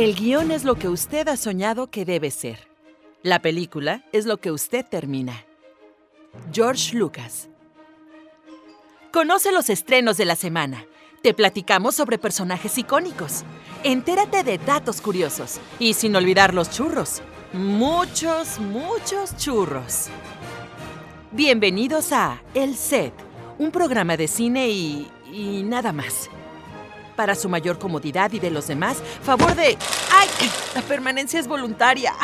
El guion es lo que usted ha soñado que debe ser. La película es lo que usted termina. George Lucas. Conoce los estrenos de la semana. Te platicamos sobre personajes icónicos. Entérate de datos curiosos. Y sin olvidar los churros. Muchos, muchos churros. Bienvenidos a El Set, un programa de cine y... y nada más. Para su mayor comodidad y de los demás, favor de... ¡Ay! La permanencia es voluntaria.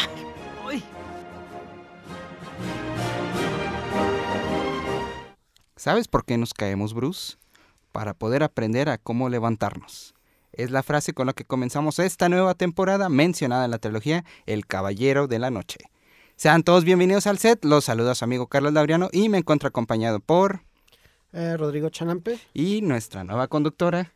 Ay. ¿Sabes por qué nos caemos, Bruce? Para poder aprender a cómo levantarnos. Es la frase con la que comenzamos esta nueva temporada mencionada en la trilogía El Caballero de la Noche. Sean todos bienvenidos al set, los saluda su amigo Carlos Laureano y me encuentro acompañado por... Eh, Rodrigo Chanampe. Y nuestra nueva conductora.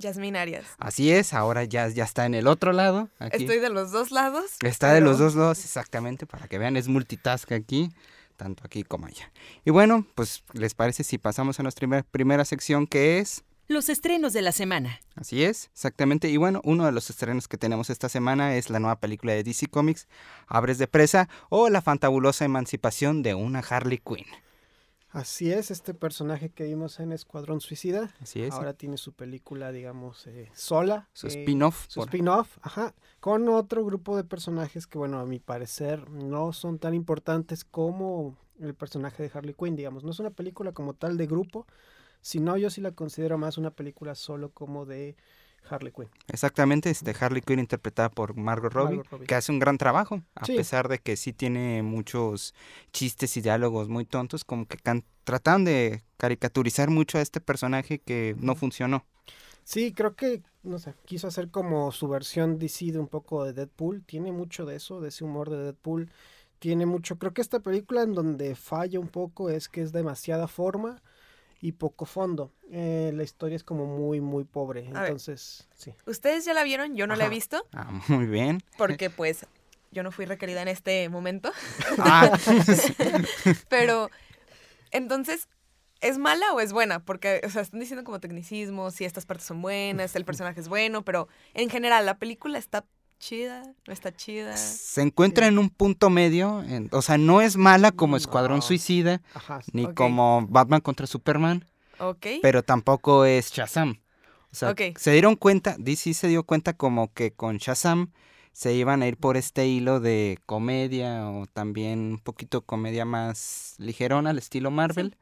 Yasmín Arias. Así es, ahora ya, ya está en el otro lado. Aquí. Estoy de los dos lados. Está de los dos lados, exactamente, para que vean, es multitask aquí, tanto aquí como allá. Y bueno, pues, ¿les parece si pasamos a nuestra primer, primera sección que es... Los estrenos de la semana. Así es, exactamente. Y bueno, uno de los estrenos que tenemos esta semana es la nueva película de DC Comics, Abres de Presa, o la fantabulosa emancipación de una Harley Quinn. Así es, este personaje que vimos en Escuadrón Suicida. Así es. Ahora tiene su película, digamos, eh, sola. Su eh, spin-off. Su por- spin-off, ajá. Con otro grupo de personajes que, bueno, a mi parecer no son tan importantes como el personaje de Harley Quinn, digamos. No es una película como tal de grupo, sino yo sí la considero más una película solo como de Harley Quinn. Exactamente, este Harley Quinn interpretada por Margot Robbie, Margot Robbie. que hace un gran trabajo, a Sí. pesar de que sí tiene muchos chistes y diálogos muy tontos, como que tratan de caricaturizar mucho a este personaje que no funcionó. Sí, creo que, no sé, quiso hacer como su versión DC de un poco de Deadpool. Tiene mucho de eso, de ese humor de Deadpool. Tiene mucho, creo que esta película en donde falla un poco es que es demasiada forma y poco fondo. Eh, la historia es como muy, muy pobre. A ver. Entonces, sí. Ustedes ya la vieron, yo no la he visto, Ah, muy bien. porque pues yo no fui requerida en este momento. Ah, Pero, entonces, ¿es mala o es buena? Porque, o sea, están diciendo como tecnicismo, si estas partes son buenas, el personaje es bueno, pero en general, ¿la película está chida? ¿No está chida? se encuentra en un punto medio, en- o sea, no es mala como Escuadrón No. Suicida, Ajá. ni como Batman contra Superman, pero tampoco es Shazam. O sea, se dieron cuenta, DC se dio cuenta como que con Shazam se iban a ir por este hilo de comedia o también un poquito comedia más ligerona al estilo Marvel.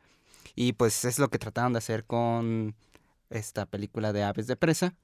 Y pues es lo que trataron de hacer con esta película de Aves de Presa.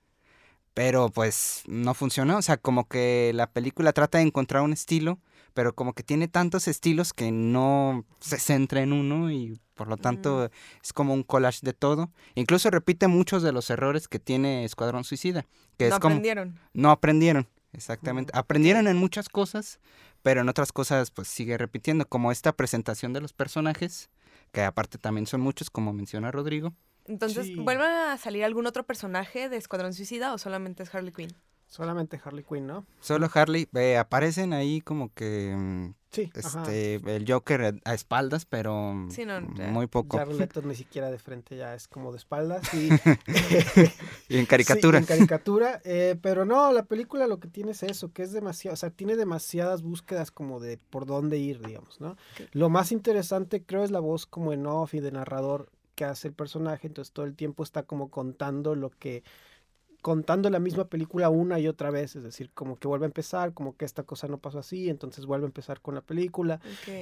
Pero pues no funcionó. O sea, como que la película trata de encontrar un estilo, pero como que tiene tantos estilos que no se centra en uno y por lo tanto es como un collage de todo. Incluso repite muchos de los errores que tiene Escuadrón Suicida. Que no es como, aprendieron. no aprendieron, exactamente. Aprendieron en muchas cosas, pero en otras cosas pues sigue repitiendo, como esta presentación de los personajes, que aparte también son muchos, como menciona Rodrigo. Entonces, Sí. ¿vuelve a salir algún otro personaje de Escuadrón Suicida o solamente es Harley Quinn? Solamente Harley Quinn, ¿no? Solo Harley, eh, aparecen ahí como que mm, Sí. ajá. este el Joker a- espaldas, pero Sí, no, ya. muy poco. Jared Leto ni siquiera de frente, ya es como de espaldas. Y, Y en caricatura. Sí, en caricatura. eh, pero no, la película lo que tiene es eso, que es demasiado, o sea, tiene demasiadas búsquedas como de por dónde ir, digamos, ¿no? Lo más interesante creo es la voz como en off y de narrador que hace el personaje, entonces todo el tiempo está como contando lo que contando la misma película una y otra vez, es decir, como que vuelve a empezar, como que esta cosa no pasó así, entonces vuelve a empezar con la película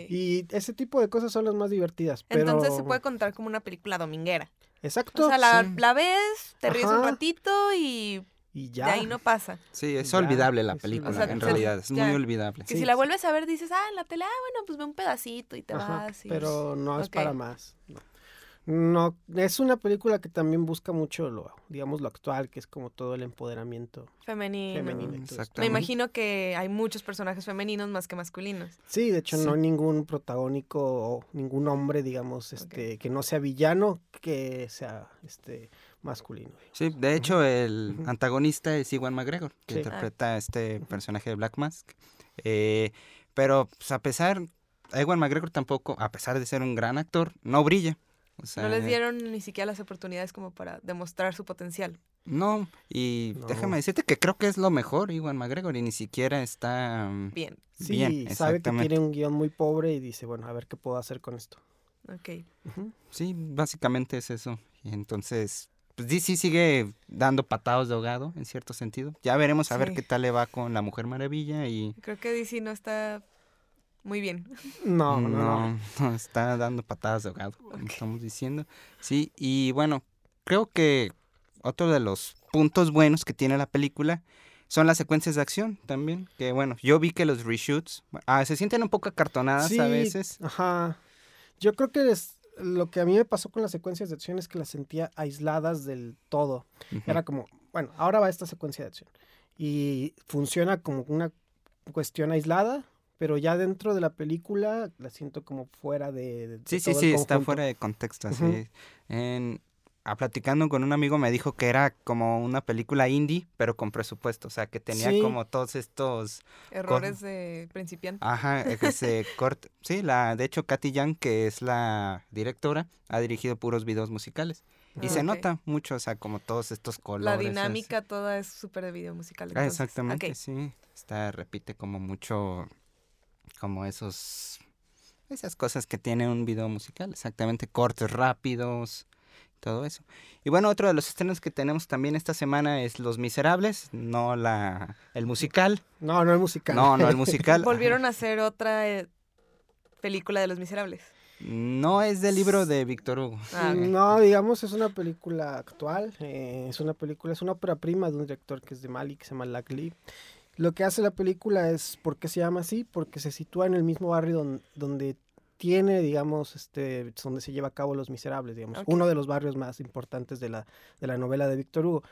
y ese tipo de cosas son las más divertidas, pero Entonces se puede contar como una película dominguera. Exacto. O sea, la, sí. la ves, te ríes un ratito y y de ya. ahí no pasa. Sí, es Ya, olvidable la es película, en O sea, realidad, es ya. muy olvidable. Que Sí, si la sí. vuelves a ver dices, ah, en la tele, ah, bueno, pues ve un pedacito y te Ajá, vas. y- pero no es para más. no. No, es una película que también busca mucho lo, digamos, lo actual, que es como todo el empoderamiento Femenino. femenino. Exacto. esto. Me imagino que hay muchos personajes femeninos más que masculinos. Sí, de hecho Sí. no hay ningún protagónico o ningún hombre, digamos, este, que no sea villano, que sea este masculino. Sí, de hecho el antagonista es Iwan McGregor, que Sí. interpreta a este personaje de Black Mask. Eh, pero pues, a pesar, Iwan McGregor tampoco, a pesar de ser un gran actor, no brilla. O sea, No les dieron ni siquiera las oportunidades como para demostrar su potencial. No, y No. déjame decirte que creo que es lo mejor Iwan McGregor y ni siquiera está mm, Bien, Sí, bien. sabe que tiene un guion muy pobre y dice, bueno, a ver qué puedo hacer con esto. ok. Sí, básicamente es eso. Y entonces, pues DC sigue dando patados de ahogado, en cierto sentido. Ya veremos a ver qué tal le va con la Mujer Maravilla y... Creo que DC no está muy bien. No, no, no. está dando patadas de ahogado, como estamos diciendo. Sí, y bueno, creo que otro de los puntos buenos que tiene la película son las secuencias de acción también. Que bueno, yo vi que los reshoots ah, se sienten un poco acartonadas a Sí, veces. Ajá. Yo creo que es- lo que a mí me pasó con las secuencias de acción es que las sentía aisladas del todo. Era como, bueno, ahora va esta secuencia de acción. Y funciona como una cuestión aislada, pero ya dentro de la película la siento como fuera de... de Sí, sí, todo el sí, está fuera de contexto, así. Ujú. es. En, a platicando con un amigo me dijo que era como una película indie, pero con presupuesto, o sea, que tenía Sí. como todos estos, Errores de principiante. ajá, eh, que se corte. Sí, la, de hecho, Katy Young, que es la directora, ha dirigido puros videos musicales. Y Ah, se ok. nota mucho, o sea, como todos estos colores. La así. dinámica toda es súper de video musical. Ah, exactamente, Ok. sí. Está, repite como mucho, como esos, esas cosas que tiene un video musical, exactamente, cortes rápidos, todo eso. Y bueno, otro de los estrenos que tenemos también esta semana es Los Miserables, no la, el musical, No, no es musical. no, no el musical. Volvieron a hacer otra eh, película de Los Miserables. No es del libro de Víctor Hugo. Ah. No, digamos, es una película actual. eh, es una película, es una ópera prima de un director que es de Mali, que se llama Lac Lee. Lo que hace la película es, ¿por qué se llama así? Porque se sitúa en el mismo barrio don- donde tiene, digamos, este, donde se lleva a cabo Los Miserables, digamos, uno de los barrios más importantes de la, de la novela de Víctor Hugo.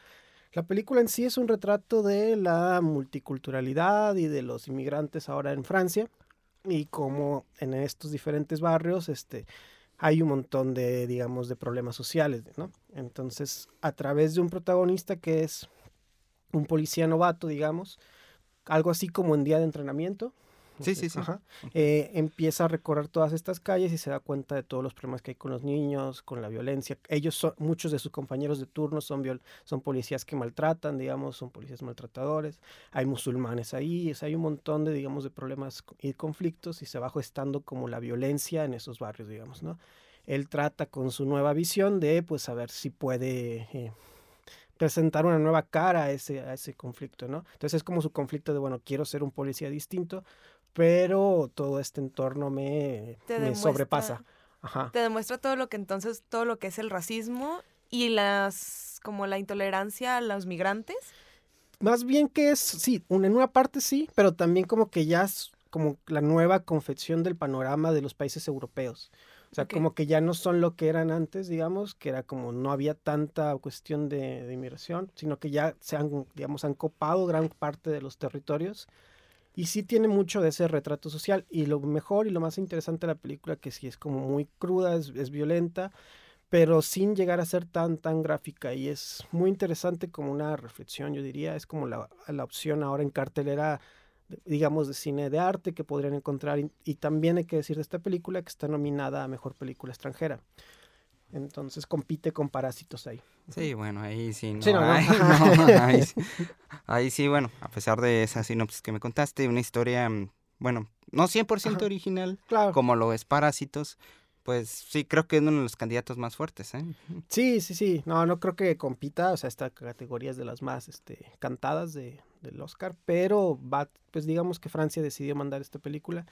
La película en sí es un retrato de la multiculturalidad y de los inmigrantes ahora en Francia y cómo en estos diferentes barrios, este, hay un montón de, digamos, de problemas sociales, ¿no? Entonces, a través de un protagonista que es un policía novato, digamos, algo así como en día de entrenamiento. Sí, sí, sí. Ajá, eh, empieza a recorrer todas estas calles y se da cuenta de todos los problemas que hay con los niños, con la violencia. Ellos son, muchos de sus compañeros de turno son, viol- son policías que maltratan, digamos, son policías maltratadores. Hay musulmanes ahí, o sea, hay un montón de, digamos, de problemas y conflictos y se va gestando como la violencia en esos barrios, digamos, ¿no? Él trata con su nueva visión de, pues, a ver si puede eh, presentar una nueva cara a ese, a ese conflicto, ¿no? Entonces es como su conflicto de, bueno, quiero ser un policía distinto, pero todo este entorno me, sobrepasa. Ajá. Te demuestra todo lo que entonces, todo lo que es el racismo y las, como la intolerancia a los migrantes. Más bien que es, sí, en una parte sí, pero también como que ya es como la nueva confección del panorama de los países europeos. O sea, como que ya no son lo que eran antes, digamos, que era como no había tanta cuestión de, de inmigración, sino que ya se han, digamos, han copado gran parte de los territorios. Y sí tiene mucho de ese retrato social. Y lo mejor y lo más interesante de la película, que sí es como muy cruda, es, es violenta, pero sin llegar a ser tan, tan gráfica. Y es muy interesante como una reflexión, yo diría. Es como la, la opción ahora en cartelera, digamos, de cine de arte que podrían encontrar. Y, y también hay que decir de esta película que está nominada a Mejor Película Extranjera. Entonces compite con Parásitos ahí. Sí, bueno, ahí sí, no, Sí, no, no. hay- no, ahí, sí, ahí sí, bueno, a pesar de esa sinopsis que me contaste, una historia, bueno, no 100% Ajá. original, Claro. como lo es Parásitos, pues sí, creo que es uno de los candidatos más fuertes, ¿eh? Sí, sí, sí. No, no creo que compita. O sea, esta categoría es de las más este, cantadas de, del Oscar. Pero va, pues digamos que Francia decidió mandar esta película.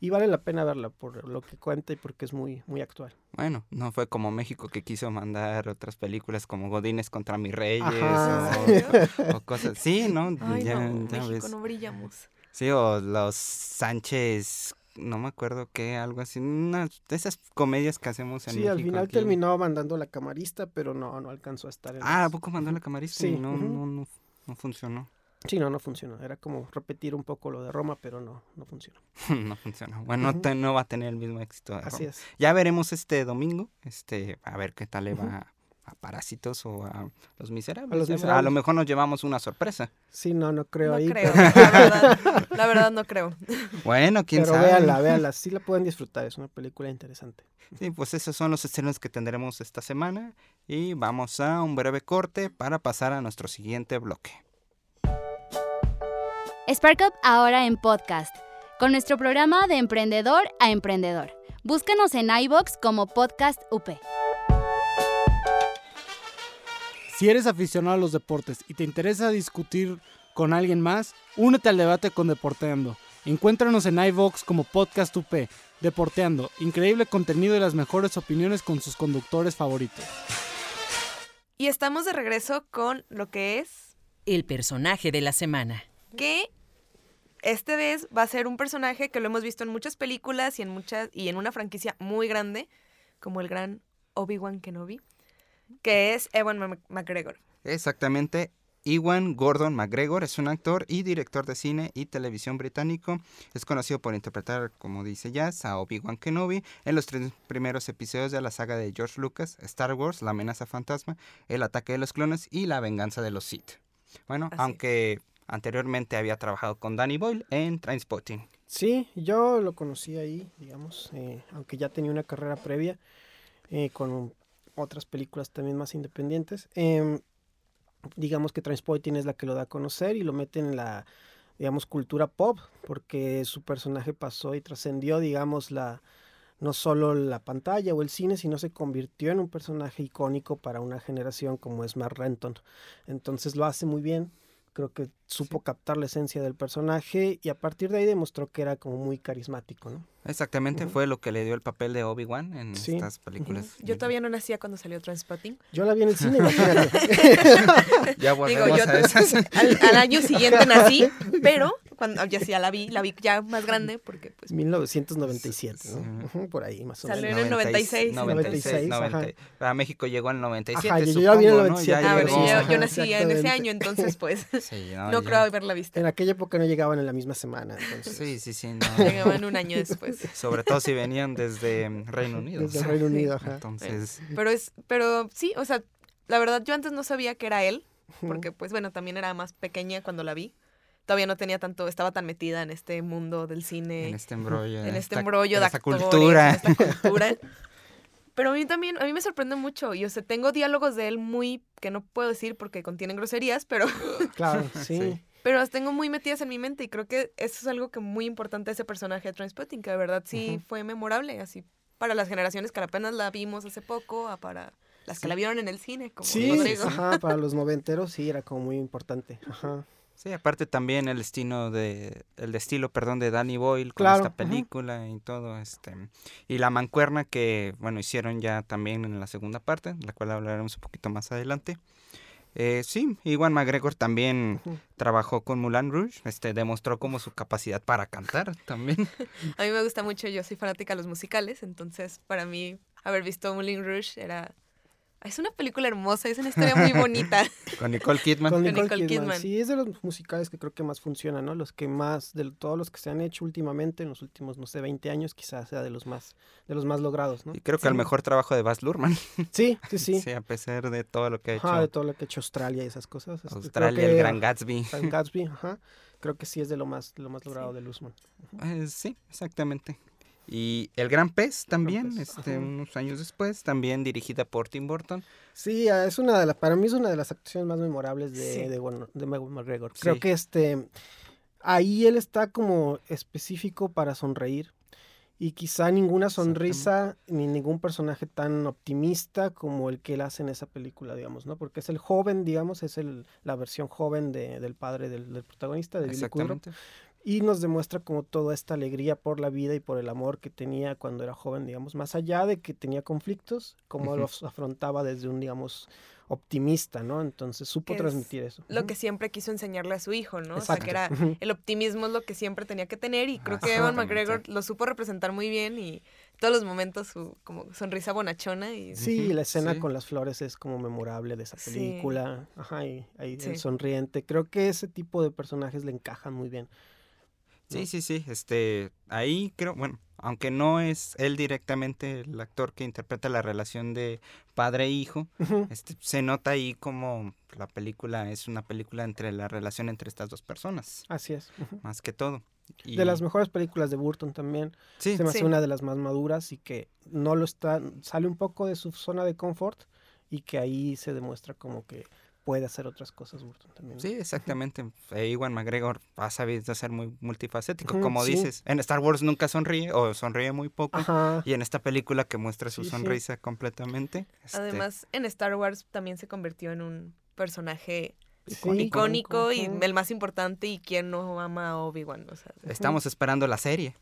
Y vale la pena verla por lo que cuenta y porque es muy, muy actual. Bueno, no fue como México que quiso mandar otras películas como Godines contra mis reyes o, o cosas, sí, ¿no? Ay, ya, no, ya México, ves. no brillamos. Sí, o los Sánchez no me acuerdo qué, algo así, una de esas comedias que hacemos en Sí, México. al final aquí. terminó mandando la camarista, pero no, no alcanzó a estar en Ah, ¿a poco mandó la camarista? Sí, y no, ujú. no, no, no funcionó. Sí, no, no funcionó. Era como repetir un poco lo de Roma, pero no, no funcionó. no funcionó. Bueno, te- no va a tener el mismo éxito. de Así Roma. es. Ya veremos este domingo, este, a ver qué tal le va a Parásitos o a Los Miserables. A Los A lo mejor nos llevamos una sorpresa. Sí, no, no creo No ahí. creo, Pero, la verdad. La verdad no creo. Bueno, quién pero sabe. véanla, véanla. Sí la pueden disfrutar. Es una película interesante. Sí, pues esos son los estrenos que tendremos esta semana y vamos a un breve corte para pasar a nuestro siguiente bloque. Spark Up ahora en podcast, con nuestro programa de emprendedor a emprendedor. Búscanos en iBox como Podcast UP. Si eres aficionado a los deportes y te interesa discutir con alguien más, únete al debate con Deporteando. Encuéntranos en iVox como Podcast UP, Deporteando, increíble contenido y las mejores opiniones con sus conductores favoritos. Y estamos de regreso con lo que es El personaje de la semana. que este vez va a ser un personaje que lo hemos visto en muchas películas y en muchas y en una franquicia muy grande como el gran Obi-Wan Kenobi, que es Ewan Mc- McGregor. Exactamente. Ewan Gordon McGregor es un actor y director de cine y televisión británico. Es conocido por interpretar, como dice Jazz, a Obi-Wan Kenobi en los tres primeros episodios de la saga de George Lucas, Star Wars, La amenaza fantasma, El ataque de los clones y La venganza de los Sith. Bueno, Así aunque anteriormente había trabajado con Danny Boyle en Trainspotting. Sí, yo lo conocí ahí, digamos, eh, aunque ya tenía una carrera previa eh, con otras películas también más independientes. Em, digamos que Transporting es la que lo da a conocer y lo mete en la, digamos, cultura pop, porque su personaje pasó y trascendió, digamos, la no solo la pantalla o el cine, sino se convirtió en un personaje icónico para una generación como es Mark Renton. Entonces lo hace muy bien. Creo que supo captar la esencia del personaje y a partir de ahí demostró que era como muy carismático, ¿no? Exactamente, fue lo que le dio el papel de Obi-Wan en Sí. estas películas. Yo todavía no nacía cuando salió Transpotting. Yo la vi en el cine. Ya Digo, yo a esas. al, al año siguiente nací, pero cuando ya sí ya la vi, la vi ya más grande porque pues 1997, Sí. ¿no? Ujú, Por ahí, más o Salió menos. en el 96. 96, 96, ajá. 90. A México llegó en el 97, Ajá, yo ya vi en el supongo, ¿no? Ya 97, Ah, bueno, yo, Ajá, yo nací en ese año, entonces pues Sí, no, ya. creo haberla visto. En aquella época no llegaban en la misma semana, entonces. Sí, sí, sí. no. Llegaban un año después. Sobre todo si venían desde mm, Reino Unido. Desde Reino Unido, ajá. Entonces, Pero es, pero sí, o sea, la verdad yo antes no sabía que era él, porque pues bueno, también era más pequeña cuando la vi. Todavía no tenía tanto, estaba tan metida en este mundo del cine, en este embrollo. en este embrollo de esta actores, cultura. en esta cultura. Pero a mí también, a mí me sorprende mucho. Y o sea, tengo diálogos de él muy, que no puedo decir porque contienen groserías, pero, Claro, sí. Sí. pero las tengo muy metidas en mi mente. Y creo que eso es algo que muy importante de ese personaje de Transpotting, que de verdad sí fue memorable, así para las generaciones que apenas la vimos hace poco, a para las que la vieron en el cine, como Sí, Rodrigo. ajá, para los noventeros sí era como muy importante. Ajá. Sí, aparte también el estilo de el estilo, perdón, de Danny Boyle con Claro, esta película y todo este y la mancuerna que bueno hicieron ya también en la segunda parte, de la cual hablaremos un poquito más adelante. Eh, sí, Iwan McGregor también trabajó con Moulin Rouge, este demostró como su capacidad para cantar también. A mí me gusta mucho, yo soy fanática de los musicales, entonces para mí haber visto Moulin Rouge era... Es una película hermosa, es una historia muy bonita. con Nicole Kidman. Con Con Nicole, Nicole Kidman. Kidman. Sí, es de los musicales que creo que más funcionan, ¿no? Los que más, de todos los que se han hecho últimamente, en los últimos, no sé, 20 años, quizás sea de los más, de los más logrados, ¿no? Y creo que el mejor trabajo de Baz Luhrmann. Sí, sí, sí. Sí, a pesar de todo lo que ha hecho Ajá, de todo lo que ha hecho Australia y esas cosas. este, Australia, que el Gran Gatsby. Gran Gatsby, ajá. Creo que sí es de lo más, de lo más logrado de Luzman. Eh, sí, exactamente. Y El Gran Pez también, Pez, este, ajá. unos años después, también dirigida por Tim Burton. Sí, ah, es una de las, para mí es una de las actuaciones más memorables de, Sí. de, bueno, de McGregor. Creo Sí. que este, ahí él está como específico para sonreír. Y quizá ninguna sonrisa ni ningún personaje tan optimista como el que él hace en esa película, digamos, ¿no? Porque es el joven, digamos, es el, la versión joven de- del padre del, del protagonista, de Billy Kudrow. Y nos demuestra como toda esta alegría por la vida y por el amor que tenía cuando era joven, digamos, más allá de que tenía conflictos, cómo Ujú. los afrontaba desde un, digamos, optimista, ¿no? Entonces supo es transmitir eso. Lo que siempre quiso enseñarle a su hijo, ¿no? O sea, que era el optimismo es lo que siempre tenía que tener y creo que. Evan. McGregor lo supo representar muy bien y todos los momentos su como sonrisa bonachona y Sí, la escena sí. con las flores es como memorable de esa Sí. película. Ajá, y ahí Sí. el sonriente. Creo que ese tipo de personajes le encajan muy bien. Sí, sí, sí. Este, ahí creo, bueno, aunque no es él directamente el actor que interpreta la relación de padre e hijo, este, se nota ahí como la película es una película entre la relación entre estas dos personas, Así es. más que todo. Y- De las mejores películas de Burton también. Sí, Se me hace Sí. una de las más maduras y que no lo está, sale un poco de su zona de confort y que ahí se demuestra como que puede hacer otras cosas Burton también. Sí, exactamente. E Iwan McGregor ha sabido ser muy multifacético. Como sí. dices, en Star Wars nunca sonríe o sonríe muy poco. Ajá. Y en esta película que muestra su Sí, sí. sonrisa completamente. este, además en Star Wars también se convirtió en un personaje Sí, icónico y el más importante y quien no ama a Obi-Wan, o sea, estamos esperando la serie.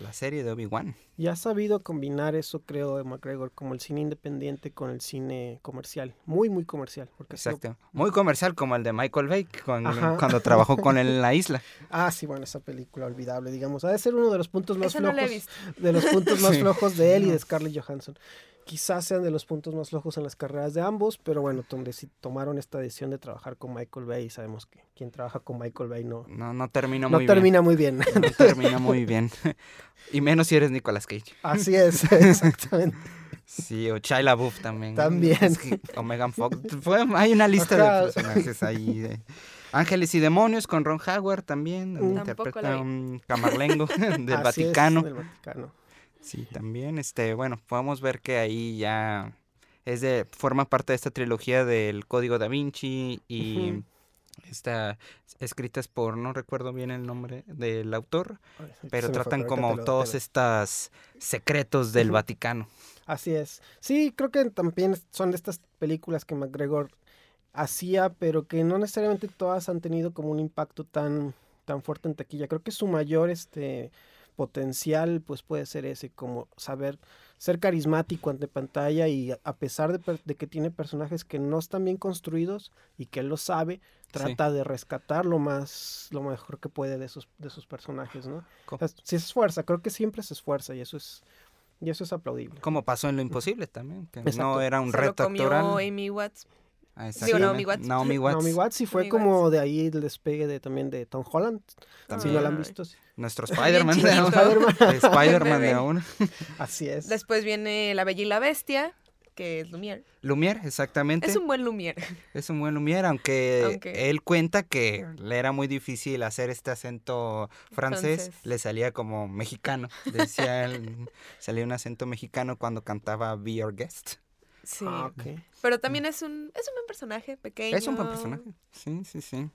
La serie de Obi-Wan. Y ha sabido combinar eso, creo, de McGregor, como el cine independiente con el cine comercial. Muy, muy comercial. Porque sido- Exacto. Muy comercial como el de Michael Bay con- Ajá. cuando trabajó con él en la isla. Ah, sí, bueno, esa película olvidable, digamos. Ha de ser uno de los puntos más flojos. de los puntos más Sí. flojos de él y de Scarlett Johansson. Quizás sean de los puntos más flojos en las carreras de ambos, pero bueno, donde sí tomaron esta decisión de trabajar con Michael Bay, y sabemos que quien trabaja con Michael Bay no, No, no termina no muy termina muy bien. bien. No termina muy bien. Y menos si eres Nicolas Cage. Así es, exactamente. Sí, o Shia LaBeouf también. También. Es que- o Megan Fox. Fue- hay una lista Ajá. de personajes ahí. de- Ángeles y Demonios con Ron Howard también. donde Mm. Interpreta un camarlengo del Así es, Vaticano. del Vaticano. Sí, también, este, bueno, podemos ver que ahí ya es de, forma parte de esta trilogía del Código da Vinci y está escritas por, no recuerdo bien el nombre del autor, pero se tratan como lo- todos estos secretos del. Vaticano. Así es. Sí, creo que también son estas películas que McGregor hacía, pero que no necesariamente todas han tenido como un impacto tan, tan fuerte en taquilla. Creo que su mayor este potencial pues puede ser ese, como saber ser carismático ante pantalla y a- pesar de, per- de que tiene personajes que no están bien construidos y que él lo sabe, trata de rescatar lo más, lo mejor que puede de sus, de sus personajes, ¿no? O sea, sí se esfuerza, creo que siempre se esfuerza y eso es, y eso es aplaudible. Como pasó en Lo Imposible también, que no era un Se lo reto comió actoral. Amy Watts. Ah, Digo, exactamente. Naomi Watts. Naomi Watts, Naomi Watts sí fue Naomi como Watts. de ahí el despegue de también de Tom Holland. Si no la han visto. sí. Nuestro Spider-Man de. Spider-Man. De ahora. Así es. Después viene La Bella y la Bestia, que es Lumière. Lumière, exactamente. Es un buen Lumière. Es un buen Lumière, aunque, Aunque- él cuenta que le era muy difícil hacer este acento francés, Francés. le salía como mexicano. Decía él, salía un acento mexicano cuando cantaba Be Your Guest. Sí. Ah. Pero también es un, es un buen personaje, pequeño. Es un buen personaje, sí, sí, sí.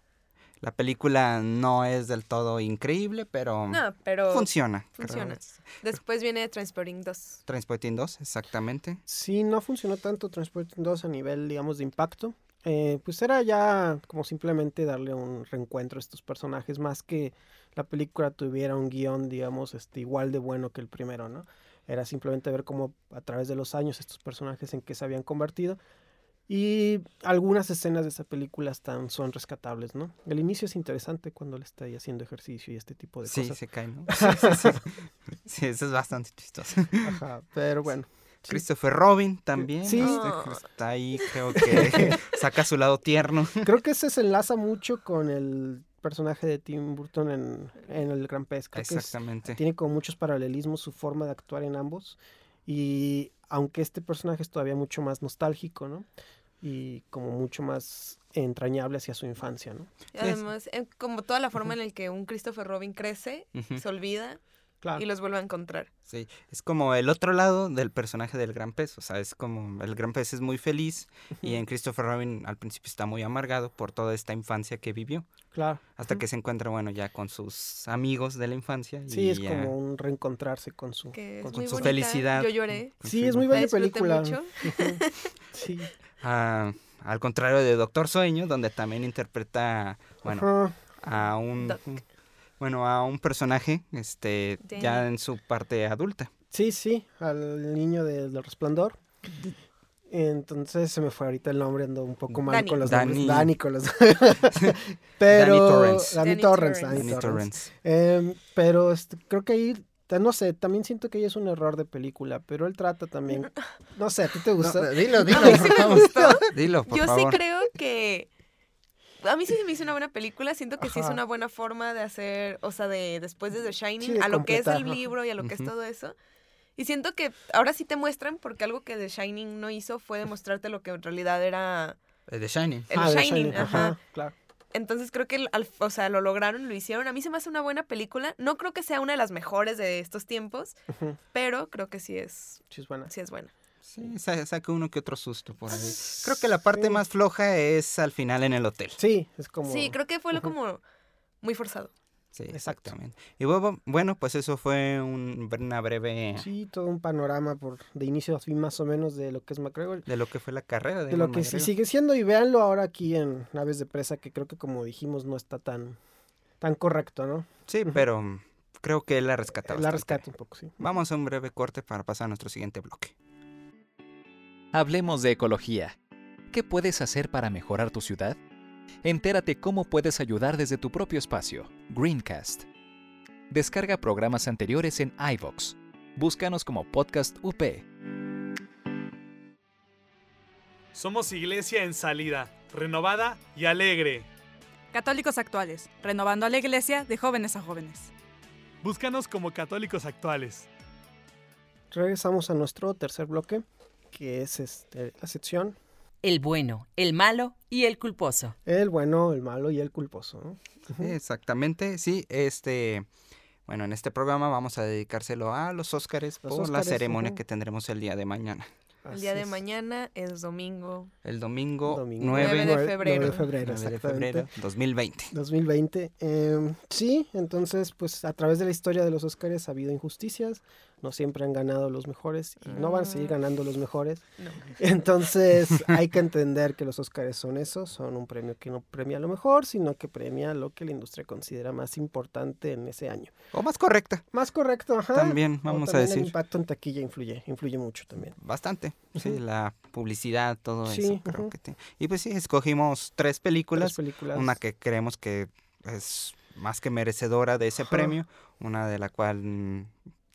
La película no es del todo increíble, pero No, pero funciona. creo. funciona. después viene Transporting 2. Transporting 2, exactamente. Sí, no funcionó tanto Transporting 2 a nivel, digamos, de impacto. Eh, pues era ya como simplemente darle un reencuentro a estos personajes, más que la película tuviera un guion, digamos, este, igual de bueno que el primero, ¿no? Era simplemente ver cómo a través de los años estos personajes en qué se habían convertido. Y algunas escenas de esa película están, son rescatables, ¿no? El inicio es interesante cuando él está ahí haciendo ejercicio y este tipo de Sí, cosas. se cae, ¿no? Sí, sí, sí. Sí, eso es bastante chistoso. Ajá, pero bueno. sí. Christopher Robin también. Sí. este, está ahí, creo que saca su lado tierno. Creo que ese se enlaza mucho con el personaje de Tim Burton en, en El Gran es- Exactamente. tiene como muchos paralelismos su forma de actuar en ambos. Y aunque este personaje es todavía mucho más nostálgico, ¿no? Y como mucho más entrañable hacia su infancia, ¿no? Y Además, en- como toda la forma en la que un Christopher Robin crece, se olvida Claro. y los vuelve a encontrar. Sí, es como el otro lado del personaje del Gran Pez. O sea, es como el Gran Pez es muy feliz y en Christopher Robin al principio está muy amargado por toda esta infancia que vivió. Claro. Hasta que se encuentra, bueno, ya con sus amigos de la infancia. Sí, y es ya- como un reencontrarse con su... Que es con muy su bonita. felicidad. Yo lloré. con Sí, su- es muy La bella película. mucho. Ujú. Sí. Ah, al contrario de Doctor Sueño, donde también interpreta, bueno, a un Doc. Bueno, a un personaje este ya Danny. en su parte adulta. Sí, sí, al niño de- del resplandor. Entonces se me fue ahorita el nombre, ando un poco mal con los Dani. nombres. Dani con los Pero Torrance. Dani Torrance. Torrance. Dani Danny Torrance. Pero este, creo que ahí, no sé, también siento que ahí es un error de película, pero él trata también, no sé, ¿a ti te gusta? No, dilo, dilo, A mí sí por me favor. gustó. Dilo, por Yo favor. sí creo que. A mí sí se me hizo una buena película. Siento que sí es Ajá. una buena forma de hacer, o sea, de después de The Shining, Sí, de a lo que es el ajá. libro y a lo que Ujú. es todo eso. Y siento que ahora sí te muestran, porque algo que The Shining no hizo fue demostrarte lo que en realidad era Eh, The Shining. el Ah, de Shining. ajá. claro. Entonces creo que, o sea, lo lograron, lo hicieron. A mí se me hace una buena película. No creo que sea una de las mejores de estos tiempos, Ujú, pero creo que sí es, Sí, es buena. sí es buena. Sí, sa- saca uno que otro susto por ahí. Creo que la parte Sí. más floja es al final en el hotel. Sí, es como... Sí, creo que fue lo como muy forzado. Sí, Exacto. exactamente. Y bueno, bueno, pues eso fue un- una breve Sí, todo un panorama por de inicio a fin más o menos de lo que es McGregor. de lo que fue la carrera de, De lo que sí sigue siendo y véanlo ahora aquí en Naves de Presa, que creo que como dijimos no está tan, tan correcto, ¿no? Sí, pero creo que él la rescata. La rescate un poco, sí. Vamos a un breve corte para pasar a nuestro siguiente bloque. Hablemos de ecología. ¿Qué puedes hacer para mejorar tu ciudad? Entérate cómo puedes ayudar desde tu propio espacio. Greencast. Descarga programas anteriores en iVoox. Búscanos como Podcast UP. Somos iglesia en salida, renovada y alegre. Católicos actuales, renovando a la iglesia de jóvenes a jóvenes. Búscanos como católicos actuales. Regresamos a nuestro tercer bloque, que es este, la sección El bueno, el malo y el culposo. El bueno, el malo y el culposo, ¿no? Exactamente, sí, este, bueno, en este programa vamos a dedicárselo a los Óscares por la Óscares, ceremonia que tendremos el día de mañana. El día de es. mañana es domingo. El domingo, Domingo 9, Nueve de nueve- febrero. nueve de febrero, 9 de febrero 2020. 2020. Eh, sí, entonces, pues a través de la historia de los Óscares ha habido injusticias. No siempre han ganado los mejores y no van a seguir Ah. ganando los mejores. No. Entonces, hay que entender que los Óscares son eso, son un premio que no premia lo mejor, sino que premia lo que la industria considera más importante en ese año. O más correcta, Más correcto, ajá. también, O vamos a también El decir. impacto en taquilla influye, influye mucho también. Bastante, sí, la publicidad, todo Sí, eso. creo que te- Y pues sí, escogimos tres películas. Tres películas. Una que creemos que es más que merecedora de ese premio, una de la cual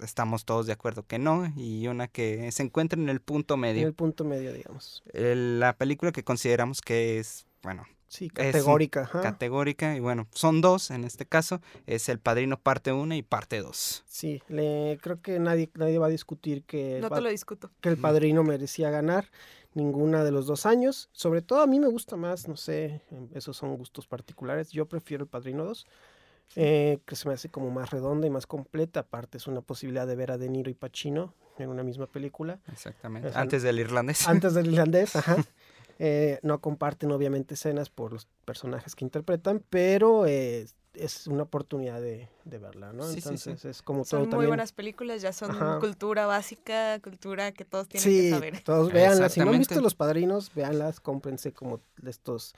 estamos todos de acuerdo que no, y una que se encuentra en el punto en medio. el punto medio, digamos. El- la película que consideramos que es, bueno, Sí, categórica. ajá. categórica, y bueno, son dos en este caso, es El Padrino parte 1 y parte 2. Sí, le, creo que nadie, nadie va a discutir que, No te lo discuto. que el padrino merecía ganar ninguna de los dos años. Sobre todo a mí me gusta más, no sé, em, esos son gustos particulares. Yo prefiero el padrino 2, eh, que se me hace como más redonda y más completa. Aparte es una posibilidad de ver a De Niro y Pacino en una misma película. Exactamente. O sea, Antes del irlandés. Antes del irlandés, ajá. Eh, no comparten obviamente escenas por los personajes que interpretan, pero eh, es una oportunidad de, de verla, ¿no? Sí, sí, sí. Entonces es como Son todo muy también. buenas películas, ya son Ajá. cultura básica, cultura que todos tienen Sí, que saber. todos véanlas. Si no han visto. Los Padrinos, véanlas, cómprense como de estos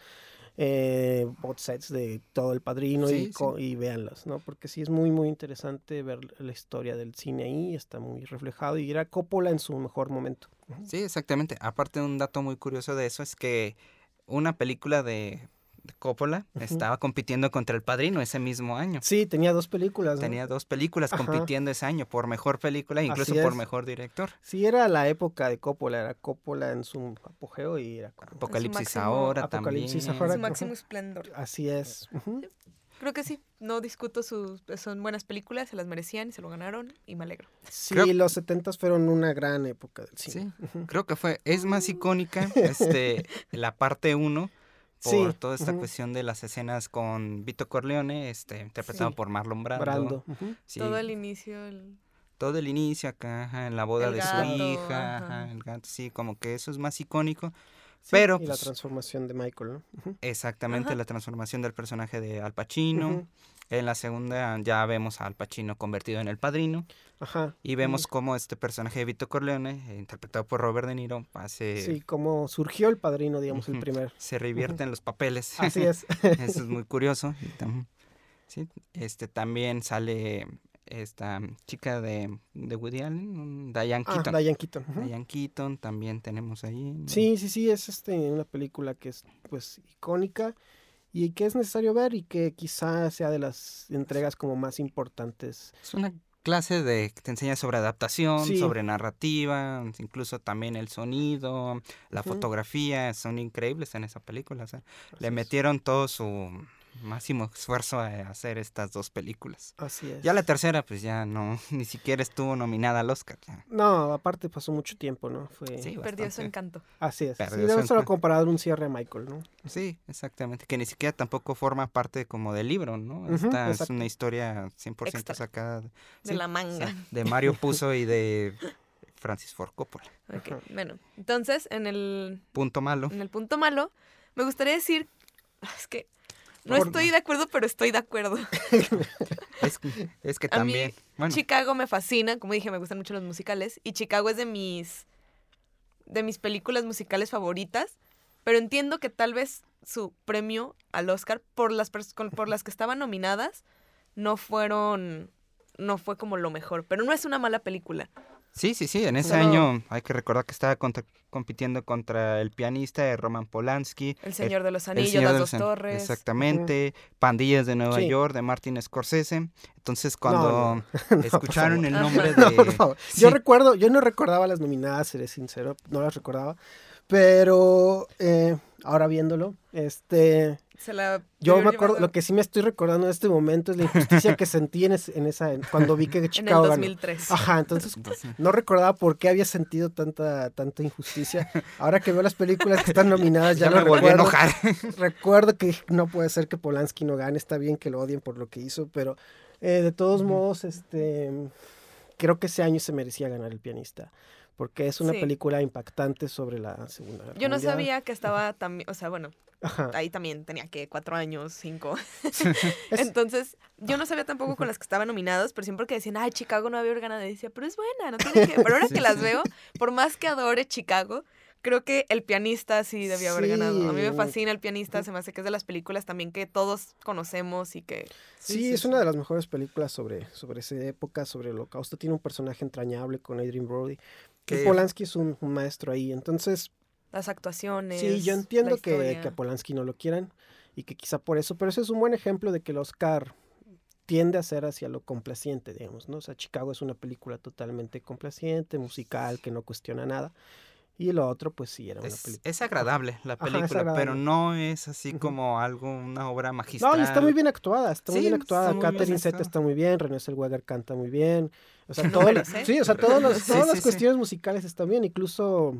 eh, bot sets de todo el padrino y, Sí, y véanlas, ¿no? Porque sí es muy, muy interesante ver la historia del cine ahí, está muy reflejado y era Coppola en su mejor momento. Sí, exactamente. Aparte, un dato muy curioso de eso es que una película de, Coppola estaba compitiendo contra El Padrino ese mismo año. Sí, tenía dos películas. ¿no? Tenía dos películas Ajá. compitiendo ese año por mejor película, incluso por mejor director. Sí, era la época de Coppola, era Coppola en su apogeo y era como- Apocalipsis máximo- ahora Apocalipsis también. ahora. Su máximo esplendor. Así es. Creo que sí, no discuto sus... Son buenas películas, se las merecían y se lo ganaron y me alegro. Sí, Creo- los setentas fueron una gran época del Sí, cine. Ujú. creo que fue, es más icónica este, la parte 1 por Sí, toda esta cuestión de las escenas con Vito Corleone, este, interpretado Sí. por Marlon Brando. Brando. ujú. Sí, Todo el inicio, el- todo el inicio acá, ajá, en la boda El de gato, su hija, ajá. ajá, el gato, sí, como que eso es más icónico. Sí, Pero, y la pues, transformación de Michael, ¿no? Exactamente, la transformación del personaje de Al Pacino. En la segunda ya vemos a Al Pacino convertido en el padrino. Ajá. Y vemos cómo este personaje de Vito Corleone, interpretado por Robert De Niro, hace, Sí, como surgió el padrino, digamos, el primer. se revierten los papeles. Así es. Eso es muy curioso. sí, este, también sale esta chica de, de Woody Allen, un Diane Ah, Keaton. Diane Keaton. Diane Keaton también tenemos ahí. ¿no? Sí, sí, sí, es este una película que es pues icónica y que es necesario ver y que quizá sea de las entregas como más importantes. Es una clase de que te enseña sobre adaptación, Sí. sobre narrativa, incluso también el sonido, la Ujú. fotografía, son increíbles en esa película. o sea, le metieron todo su máximo esfuerzo a hacer estas dos películas. Así es. Ya la tercera, pues ya no, ni siquiera estuvo nominada al Oscar. ya. No, aparte pasó mucho tiempo, ¿no? Fue Sí, Perdió su encanto. así es. Sí, Perdió debe su solo comparado un cierre a Michael, ¿no? Sí, exactamente. Que ni siquiera tampoco forma parte como del libro, ¿no? Esta es una historia 100% Extra. sacada de, De la manga. de Mario Puzo y de Francis Ford Coppola. Ok, Ajá. bueno. Entonces, en el, Punto malo. en el punto malo, me gustaría decir. Es que no Por- estoy de acuerdo, pero estoy de acuerdo. Es, es que A mí, también, bueno, Chicago me fascina, como dije, me gustan mucho los musicales y Chicago es de mis de mis películas musicales favoritas, pero entiendo que tal vez su premio al Oscar por las por las que estaban nominadas no fueron no fue como lo mejor, pero no es una mala película. Sí, sí, sí, en ese No. año hay que recordar que estaba contra- compitiendo contra el pianista de Roman Polanski. El Señor de los Anillos, Las de Dos An- Torres. Exactamente, Pandillas de Nueva Sí. York de Martin Scorsese. Entonces cuando no. No, por escucharon el nombre No, de... por favor. Yo recuerdo, yo no recordaba las nominadas, seré sincero, no las recordaba. Pero eh, ahora viéndolo, este, Se la yo me acuerdo, lo que sí me estoy recordando en este momento es la injusticia que sentí en, ese- en esa, en- cuando vi que en el Chicago ganó. 2003. Ajá, entonces no recordaba por qué había sentido tanta, tanta injusticia. Ahora que veo las películas que están nominadas, ya, ya lo me volví a enojar. Recuerdo que no puede ser que Polanski no gane, está bien que lo odien por lo que hizo, pero eh, de todos modos, este, creo que ese año se merecía ganar el pianista, porque es una Sí. película impactante sobre la Segunda Guerra Yo no Mundial. sabía que estaba también, o sea, bueno, Ajá. ahí también tenía que cuatro años, cinco. Es- Entonces, yo no sabía tampoco con las que estaban nominadas, pero siempre que decían, ay, Chicago no había ganado, decía, pero es buena, no tiene que. Pero ahora Sí, que las veo, por más que adore Chicago, creo que el pianista sí debió haber ganado. A mí me fascina el pianista, se me hace que es de las películas también que todos conocemos y que. Sí, es una de las mejores películas sobre, sobre esa época, sobre el holocausto. Tiene un personaje entrañable con Adrian Brody. Que Polanski es un, un maestro ahí. Entonces, Las actuaciones. sí, yo la entiendo que, que a Polanski no lo quieran y que quizá por eso, pero ese es un buen ejemplo de que el Oscar tiende a ser hacia lo complaciente, digamos, ¿no? O sea, Chicago es una película totalmente complaciente, musical, que no cuestiona nada. Y lo otro, pues sí, era una Es, película. es agradable la Ajá, película, pero no es así como algo, una obra magistral. No, y está muy bien actuada, está muy bien actuada. Catherine Zeta está muy bien, René Zellweger canta muy bien. O sea, todo sí, o sea, todos los- Sí, todas sí, las cuestiones musicales están bien. Incluso,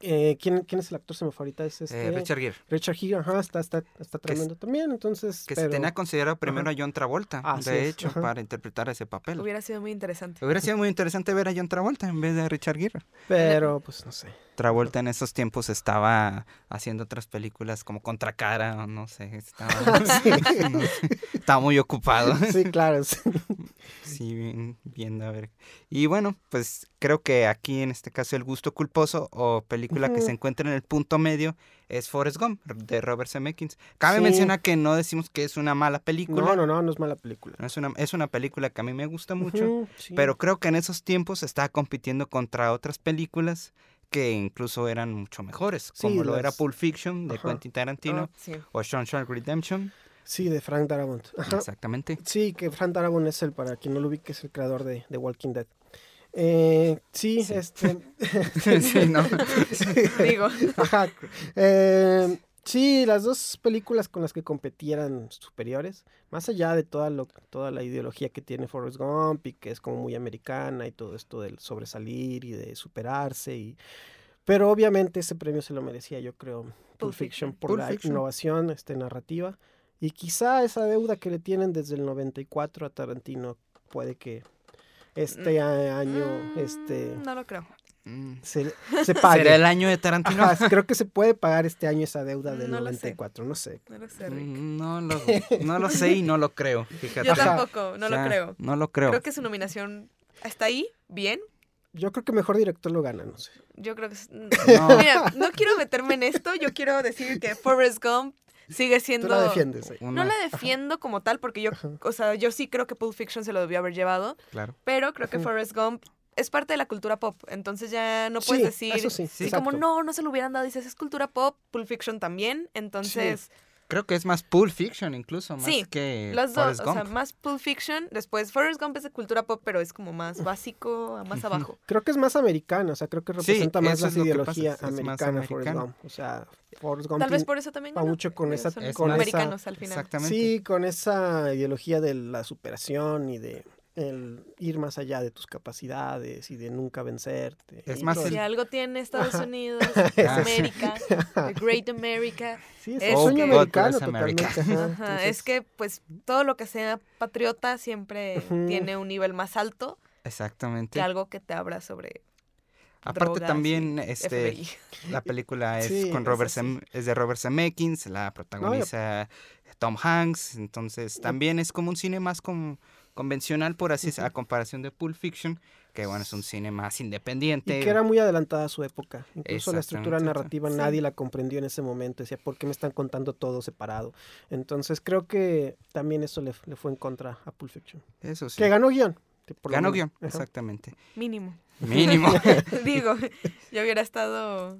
eh, ¿quién, ¿quién es el actor? Se me fue ahorita. Es este, Eh, Richard Gere. Richard Gere, ajá, está, está, está es- tremendo también. Entonces, Que pero- se tenía considerado primero Ajá. a John Travolta, Así de hecho, para interpretar ese papel. Hubiera sido muy interesante. Hubiera sido muy interesante ver a John Travolta en vez de a Richard Gere. pero, pues no sé. Travolta en esos tiempos estaba haciendo otras películas como Contracara, o no sé, estaba, Sí. no sé, estaba muy ocupado. Sí, claro. sí. Sí, bien- viendo a ver. Y bueno, pues creo que aquí en este caso el gusto culposo o película que se encuentra en el punto medio es Forrest Gump de Robert Zemeckis. Cabe Sí. mencionar que no decimos que es una mala película. No, no, no, no es mala película. Es una, es una película que a mí me gusta mucho, sí. pero creo que en esos tiempos estaba compitiendo contra otras películas que incluso eran mucho mejores, Sí, como lo era Pulp Fiction de Ajá. Quentin Tarantino Oh, sí. o Shawshank Redemption. Sí, de Frank Darabont. Ajá. Exactamente. Sí, que Frank Darabont es el, para quien no lo ubique, es el creador de, de Walking Dead. Eh, sí, Sí. este... sí, ¿no? Digo. Ajá. Eh, sí, las dos películas con las que competí eran superiores. Más allá de toda, lo, toda la ideología que tiene Forrest Gump y que es como muy americana y todo esto del sobresalir y de superarse. Y... Pero obviamente ese premio se lo merecía, yo creo, Pulp, Fiction, Fiction. por Pulp la Fiction. innovación este, narrativa. Y quizá esa deuda que le tienen desde el 94 a Tarantino puede que este a- año este, Mm, No lo creo. Mm. se, se pague. ¿Será el año de Tarantino? Ajá, creo que se puede pagar este año esa deuda del No lo sé. 94, no sé. No lo sé, Rick. Mm, No lo, no lo sé y no lo creo, fíjate. Yo tampoco, no O sea, lo creo. No lo creo. Creo que su nominación está ahí, bien. Yo creo que mejor director lo gana, no sé. Yo creo que... No. Mira, no quiero meterme en esto, yo quiero decir que Forrest Gump sigue siendo... Tú la defiendes. No la defiendo como tal porque yo, o sea, yo sí creo que Pulp Fiction se lo debió haber llevado, Claro. pero creo que. Forrest Gump es parte de la cultura pop, entonces ya no puedes Sí, decir eso sí, y como no, no se lo hubieran dado, dices, es cultura pop, Pulp Fiction también, entonces Creo que es más Pulp Fiction incluso, más Sí, que las dos, Forrest o sea, Gump. más Pulp Fiction, después Forrest Gump es de cultura pop, pero es como más básico, más abajo. Creo que es más americana, o sea, creo que Sí, representa más la pasa, ideología más americana Forrest americano. Gump. O sea, Forrest Gump Tal vez por eso también va mucho con esa- son con esa- americanos al final. Exactamente. Sí, con esa ideología de la superación y de el ir más allá de tus capacidades y de nunca vencerte. Es más el- Si algo tiene Estados Ajá. Unidos, Ah. América, the Great America. Sí, es es un sueño que- americano totalmente. ajá. Ajá, Entonces, es que pues todo lo que sea patriota siempre tiene un nivel más alto Exactamente. que algo que te habla sobre Aparte drogas también este FBI. la película es Sí, con es Robert. Zem- es de Robert Zemeckis, la protagoniza Tom Hanks, entonces también es como un cine más como convencional por así a comparación de Pulp Fiction, que bueno, es un cine más independiente. Y que era muy adelantada a su época. Incluso la estructura narrativa Sí. nadie la comprendió en ese momento. Decía, ¿por qué me están contando todo separado? Entonces creo que también eso le, le fue en contra a Pulp Fiction. Eso sí. Que ganó guion. Ganó guion, Ajá. exactamente. Mínimo. Mínimo. Digo, yo hubiera estado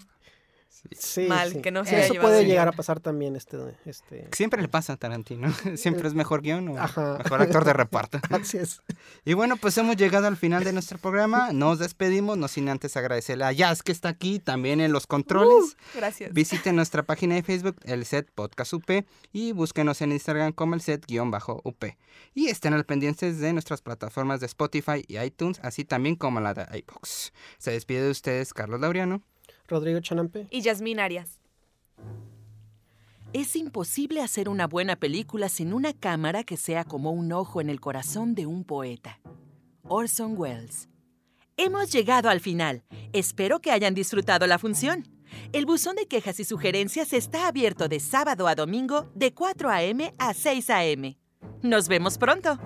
Sí, mal sí. que no Sí, se Eso llevado puede llegar a pasar también este... este... Siempre le pasa a Tarantino. Siempre es mejor guion o Ajá. mejor actor de reparto. Así es. Y bueno, pues hemos llegado al final de nuestro programa. Nos despedimos, no sin antes agradecerle a Jazz que está aquí también en los controles. Gracias. Visiten nuestra página de Facebook, el set Podcast UP, y búsquenos en Instagram como el set-UP. Y estén al pendientes de nuestras plataformas de Spotify y iTunes, así también como la de iBox. Se despide de ustedes Carlos Laureano. Rodrigo Chanampe. Y Yasmín Arias. Es imposible hacer una buena película sin una cámara que sea como un ojo en el corazón de un poeta. Orson Welles. Hemos llegado al final. Espero que hayan disfrutado la función. El buzón de quejas y sugerencias está abierto de sábado a domingo de 4 a.m. a 6 a.m. Nos vemos pronto.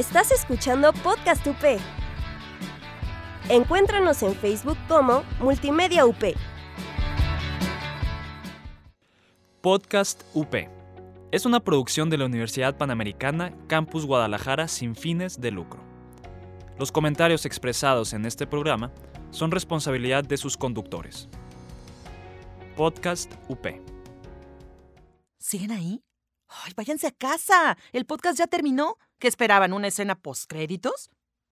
Estás escuchando Podcast UP. Encuéntranos en Facebook como Multimedia UP. Podcast UP. Es una producción de la Universidad Panamericana Campus Guadalajara sin fines de lucro. Los comentarios expresados en este programa son responsabilidad de sus conductores. Podcast UP. ¿Siguen ahí? ¡Ay, váyanse a casa! ¿El podcast ya terminó? ¿Qué esperaban? ¿Una escena postcréditos?